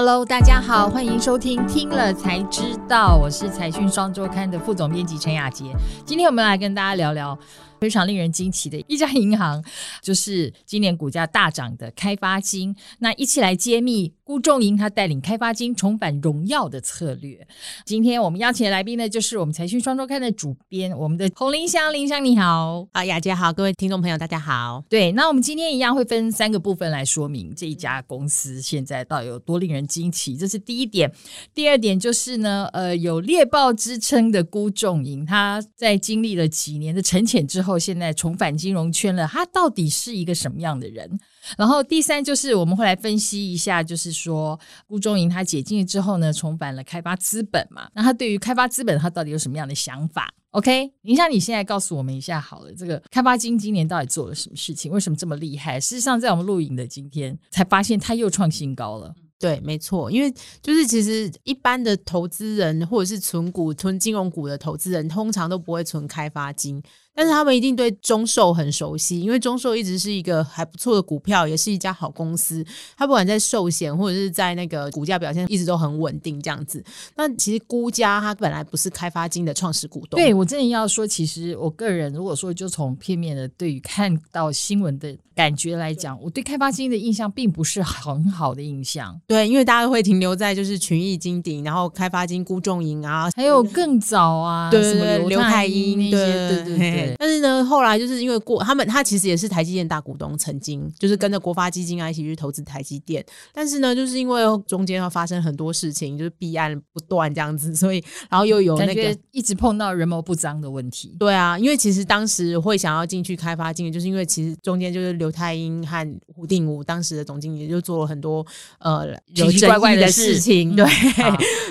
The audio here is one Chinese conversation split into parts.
Hello，大家好，欢迎收听《听了才知道》，我是财讯双周刊的副总编辑陈雅杰。今天我们来跟大家聊聊非常令人惊奇的一家银行，就是今年股价大涨的开发金。那一起来揭秘。辜仲莹他带领开发金重返荣耀的策略。今天我们邀请的来宾呢，就是我们财讯双周刊的主编，我们的洪林香。林香你好，啊，雅姐好，各位听众朋友大家好。对，那我们今天一样会分三个部分来说明这一家公司现在到底有多令人惊奇，这是第一点。第二点就是呢，呃，有猎豹之称的辜仲莹，他在经历了几年的沉潜之后，后现在重返金融圈了，他到底是一个什么样的人？然后第三就是我们会来分析一下，就是说顾中银他解禁之后呢，重返了开发资本嘛。那他对于开发资本，他到底有什么样的想法？OK，林夏，你现在告诉我们一下好了，这个开发金今年到底做了什么事情？为什么这么厉害？事实上，在我们录影的今天才发现，他又创新高了。对，没错，因为就是其实一般的投资人或者是存股、存金融股的投资人，通常都不会存开发金。但是他们一定对中寿很熟悉，因为中寿一直是一个还不错的股票，也是一家好公司。它不管在寿险或者是在那个股价表现，一直都很稳定这样子。那其实估家它本来不是开发金的创始股东。对我真的要说，其实我个人如果说就从片面的对于看到新闻的感觉来讲，我对开发金的印象并不是很好的印象。对，因为大家都会停留在就是群益金鼎，然后开发金辜仲银啊，还有更早啊，对什么刘太英那些，对对对。但是呢，后来就是因为过他们，他其实也是台积电大股东，曾经就是跟着国发基金啊一起去投资台积电。但是呢，就是因为中间要发生很多事情，就是弊案不断这样子，所以然后又有那个一直碰到人谋不臧的问题。对啊，因为其实当时会想要进去开发金，就是因为其实中间就是刘太英和胡定武当时的总经理就做了很多呃奇奇怪怪的事情，对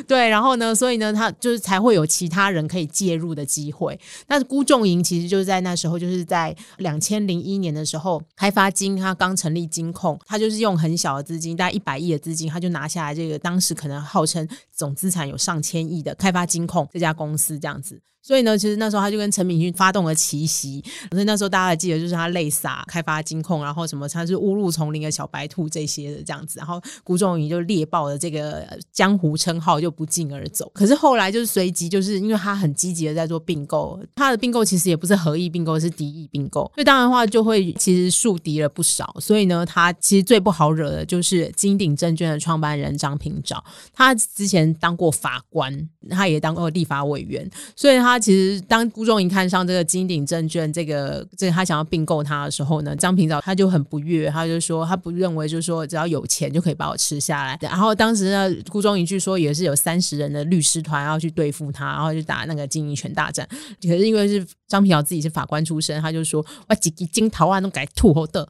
对，然后呢，所以呢，他就是才会有其他人可以介入的机会。那辜仲莹其实就是在那时候，就是在两千零一年的时候，开发金他刚成立金控，他就是用很小的资金，大概一百亿的资金，他就拿下来这个当时可能号称总资产有上千亿的开发金控这家公司这样子。所以呢，其实那时候他就跟陈敏君发动了奇袭，所以那时候大家还记得，就是他泪洒开发金控，然后什么他是误入丛林的小白兔这些的这样子，然后古仲宇就猎豹的这个江湖称号就不胫而走。可是后来就是随即就是因为他很积极的在做并购，他的并购其实也不是合意并购，是敌意并购，所以当然的话就会其实树敌了不少。所以呢，他其实最不好惹的就是金鼎证券的创办人张平照，他之前当过法官，他也当过立法委员，所以他。其实，当顾仲莹看上这个金鼎证券，这个这个他想要并购他的时候呢，张平早他就很不悦，他就说他不认为，就是说只要有钱就可以把我吃下来。然后当时呢，顾仲莹据说也是有三十人的律师团要去对付他，然后就打那个经营权大战。可是因为是张平遥自己是法官出身，他就说哇，几几金桃案都改吐后的，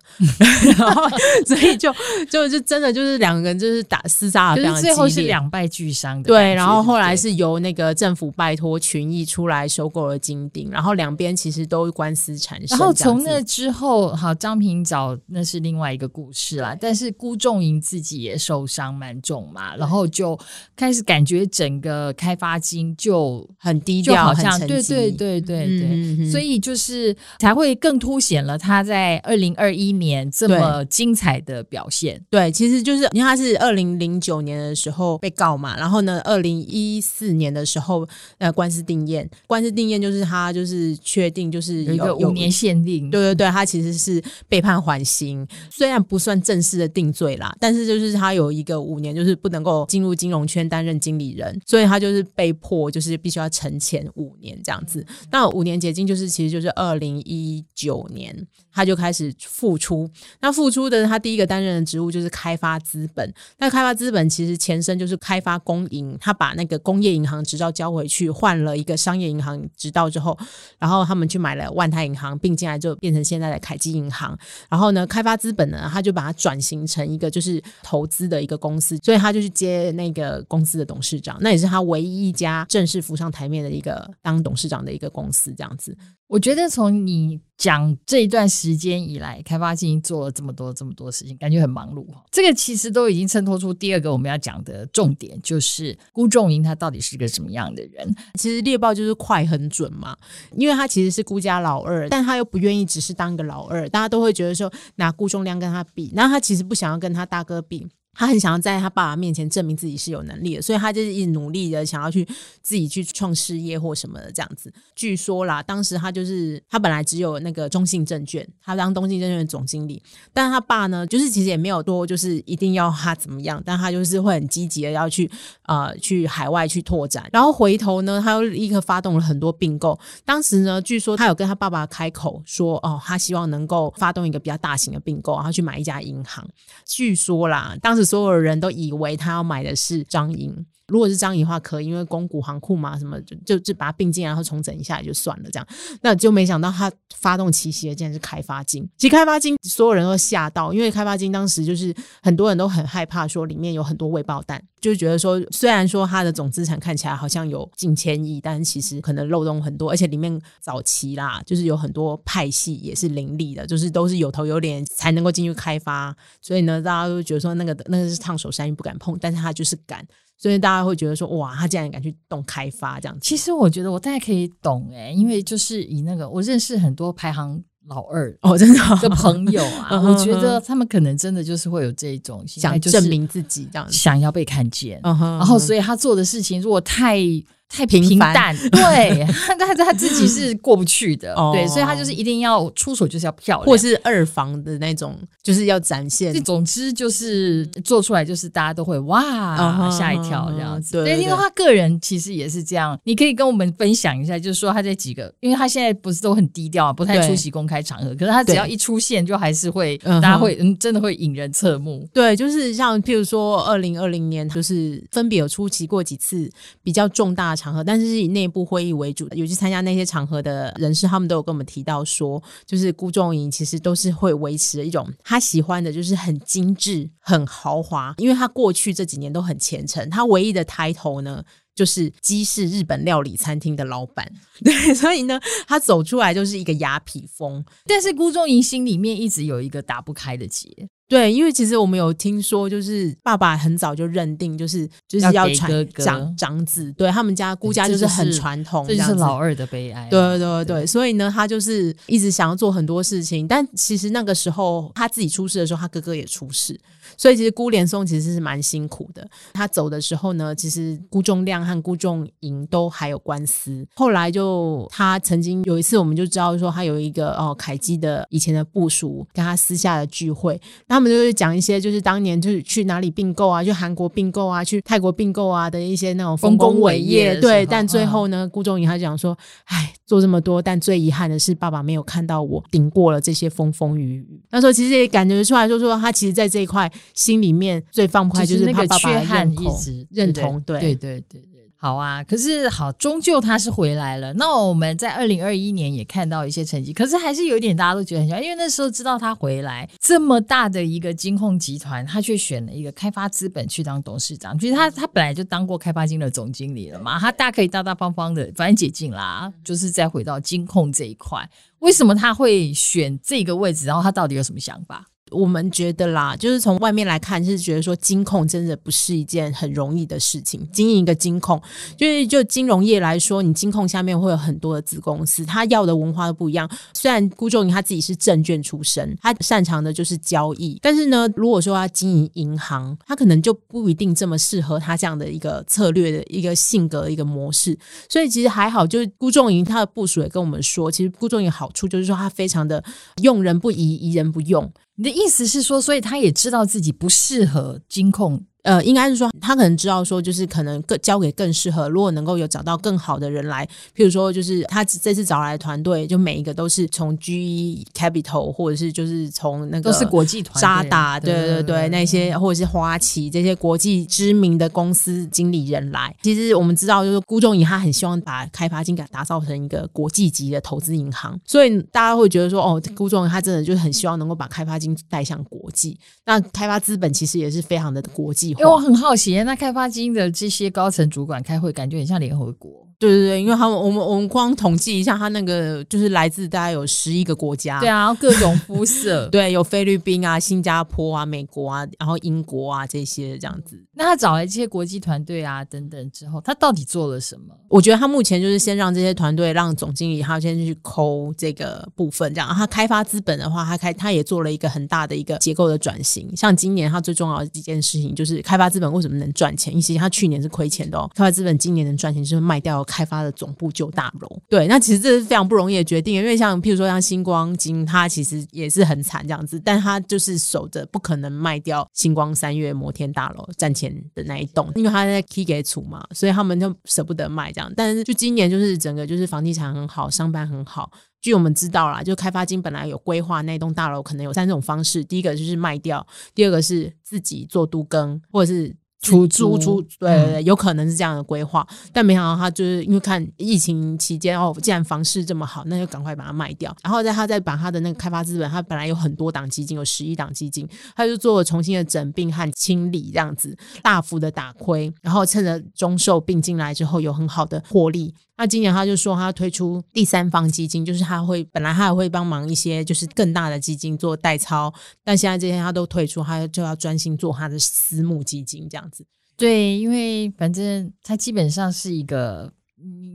然 后所以就就就真的就是两个人就是打厮杀，非常最后是两败俱伤的。对，然后后来是由那个政府拜托群益出来。来收购了金鼎，然后两边其实都官司缠身。然后从那之后，好张平找那是另外一个故事啦。但是辜仲莹自己也受伤蛮重嘛，然后就开始感觉整个开发金就很低调，好像对对对对对，所以就是才会更凸显了他在二零二一年这么精彩的表现。对，其实就是因为他是二零零九年的时候被告嘛，然后呢，二零一四年的时候呃官司定验。官司定验就是他就是确定就是有一个五年限定，对对对，他其实是被判缓刑，虽然不算正式的定罪啦，但是就是他有一个五年就是不能够进入金融圈担任经理人，所以他就是被迫就是必须要沉潜五年这样子。那五年结晶就是其实就是二零一九年他就开始复出，那复出的他第一个担任的职务就是开发资本，那开发资本其实前身就是开发公营，他把那个工业银行执照交回去，换了一个商业银。行知道之后，然后他们去买了万泰银行，并进来就变成现在的凯基银行。然后呢，开发资本呢，他就把它转型成一个就是投资的一个公司，所以他就去接那个公司的董事长，那也是他唯一一家正式浮上台面的一个当董事长的一个公司，这样子。我觉得从你讲这一段时间以来，开发基金做了这么多这么多事情，感觉很忙碌哈。这个其实都已经衬托出第二个我们要讲的重点，就是辜仲莹他到底是个什么样的人？其实猎豹就是快很准嘛，因为他其实是辜家老二，但他又不愿意只是当个老二，大家都会觉得说拿辜仲亮跟他比，那他其实不想要跟他大哥比。他很想要在他爸爸面前证明自己是有能力的，所以他就是一直努力的想要去自己去创事业或什么的这样子。据说啦，当时他就是他本来只有那个中信证券，他当中信证券的总经理，但他爸呢，就是其实也没有多，就是一定要他怎么样，但他就是会很积极的要去呃去海外去拓展，然后回头呢，他又立刻发动了很多并购。当时呢，据说他有跟他爸爸开口说，哦，他希望能够发动一个比较大型的并购，然后去买一家银行。据说啦，当时所有人都以为他要买的是张银。如果是张银的话，可以，因为公股行库嘛，什么就就就把它并进，然后重整一下也就算了，这样。那就没想到他发动奇袭的竟然是开发金。其实开发金所有人都吓到，因为开发金当时就是很多人都很害怕，说里面有很多未爆弹，就觉得说虽然说它的总资产看起来好像有近千亿，但是其实可能漏洞很多，而且里面早期啦，就是有很多派系也是凌厉的，就是都是有头有脸才能够进去开发，所以呢，大家都觉得说那个那个是烫手山芋不敢碰，但是他就是敢。所以大家会觉得说，哇，他竟然敢去动开发这样。其实我觉得我大概可以懂哎，因为就是以那个我认识很多排行老二哦，真的的朋友啊，我觉得他们可能真的就是会有这种想证明自己这样，想要被看见，然后所以他做的事情如果太。太平淡，对，但是他自己是过不去的，对，所以他就是一定要出手就是要漂亮，或是二房的那种，就是要展现。总之就是做出来就是大家都会哇吓一跳这样子。对，因为他个人其实也是这样，你可以跟我们分享一下，就是说他这几个，因为他现在不是都很低调，不太出席公开场合，可是他只要一出现，就还是会大家会嗯真的会引人侧目。对，就是像譬如说二零二零年，就是分别有出席过几次比较重大。场合，但是是以内部会议为主的，尤其参加那些场合的人士，他们都有跟我们提到说，就是辜仲颖其实都是会维持一种他喜欢的，就是很精致、很豪华，因为他过去这几年都很虔诚，他唯一的抬头呢，就是鸡是日本料理餐厅的老板，对，所以呢，他走出来就是一个雅痞风，但是辜仲颖心里面一直有一个打不开的结。对，因为其实我们有听说，就是爸爸很早就认定，就是就是要传长长子，对他们家姑家就是很传统，这是老二的悲哀。对对对，所以呢，他就是一直想要做很多事情，但其实那个时候他自己出事的时候，他哥哥也出事，所以其实辜连松其实是蛮辛苦的。他走的时候呢，其实辜仲亮和辜仲颖都还有官司。后来就他曾经有一次，我们就知道说他有一个哦凯基的以前的部属跟他私下的聚会，那。他们就是讲一些，就是当年就是去哪里并购啊，去韩国并购啊，去泰国并购啊的一些那种丰功伟业。对，但最后呢，顾仲颖他讲说：“哎，做这么多，但最遗憾的是，爸爸没有看到我顶过了这些风风雨雨。”那时候其实也感觉出来，说说他其实在这一块心里面最放不开，就是他爸爸认同，认同，对对对对。好啊，可是好，终究他是回来了。那我们在二零二一年也看到一些成绩，可是还是有一点大家都觉得很像，因为那时候知道他回来这么大的一个金控集团，他却选了一个开发资本去当董事长。其实他他本来就当过开发金的总经理了嘛，他大可以大大方方的，反正解禁啦，就是再回到金控这一块。为什么他会选这个位置？然后他到底有什么想法？我们觉得啦，就是从外面来看，是觉得说金控真的不是一件很容易的事情。经营一个金控，就是就金融业来说，你金控下面会有很多的子公司，他要的文化都不一样。虽然辜仲颖他自己是证券出身，他擅长的就是交易，但是呢，如果说他经营银行，他可能就不一定这么适合他这样的一个策略的一个性格一个模式。所以其实还好，就是辜仲颖他的部署也跟我们说，其实辜仲颖好处就是说他非常的用人不疑，疑人不用。你的意思是说，所以他也知道自己不适合金控。呃，应该是说他可能知道说，就是可能更交给更适合。如果能够有找到更好的人来，譬如说，就是他这次找来的团队，就每一个都是从 G Capital 或者是就是从那个都是国际团渣打，对对对，那些或者是花旗这些国际知名的公司经理人来。其实我们知道，就是辜仲颖他很希望把开发金给打造成一个国际级的投资银行，所以大家会觉得说，哦，辜仲颖他真的就是很希望能够把开发金带向国际。那开发资本其实也是非常的国际。因为我很好奇，那开发金的这些高层主管开会，感觉很像联合国。对对对，因为他们我们我们光统计一下，他那个就是来自大概有十一个国家，对啊，各种肤色，对，有菲律宾啊、新加坡啊、美国啊，然后英国啊这些这样子。那他找来这些国际团队啊等等之后，他到底做了什么？我觉得他目前就是先让这些团队，让总经理他先去抠这个部分，这样他开发资本的话，他开他也做了一个很大的一个结构的转型。像今年他最重要的一件事情就是开发资本为什么能赚钱？其实他去年是亏钱的哦，开发资本今年能赚钱就是卖掉开发的总部旧大楼。对，那其实这是非常不容易的决定，因为像譬如说像星光金，它其实也是很惨这样子，但它就是守着不可能卖掉星光三月摩天大楼站前的那一栋，因为它在 key 给处嘛，所以他们就舍不得卖这样。但是就今年就是整个就是房地产很好，商办很好。据我们知道啦，就开发金本来有规划那栋大楼可能有三种方式，第一个就是卖掉，第二个是自己做都更，或者是。出租出对对对，有可能是这样的规划，但没想到他就是因为看疫情期间哦，既然房市这么好，那就赶快把它卖掉，然后在他再把他的那个开发资本，他本来有很多档基金，有十一档基金，他就做了重新的整并和清理，这样子大幅的打亏，然后趁着中寿并进来之后有很好的获利。那今年他就说他推出第三方基金，就是他会本来他也会帮忙一些就是更大的基金做代操，但现在这些他都退出，他就要专心做他的私募基金这样子。对，因为反正他基本上是一个。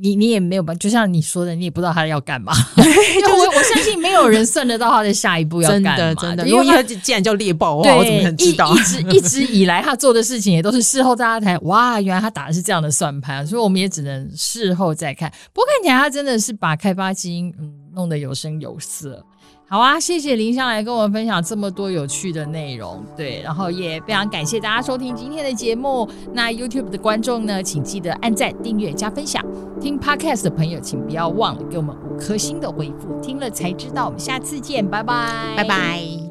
你你也没有办，就像你说的，你也不知道他要干嘛。就是我相信没有人算得到他的下一步要干嘛。真的真的，因为他既然叫猎豹，我怎么能知道？一直一直以来他做的事情也都是事后大家才哇，原来他打的是这样的算盘，所以我们也只能事后再看。不过看起来他真的是把开发金嗯弄得有声有色。好啊，谢谢林香来跟我们分享这么多有趣的内容，对，然后也非常感谢大家收听今天的节目。那 YouTube 的观众呢，请记得按赞、订阅、加分享。听 Podcast 的朋友，请不要忘了给我们五颗星的回复。听了才知道，我们下次见，拜拜，拜拜。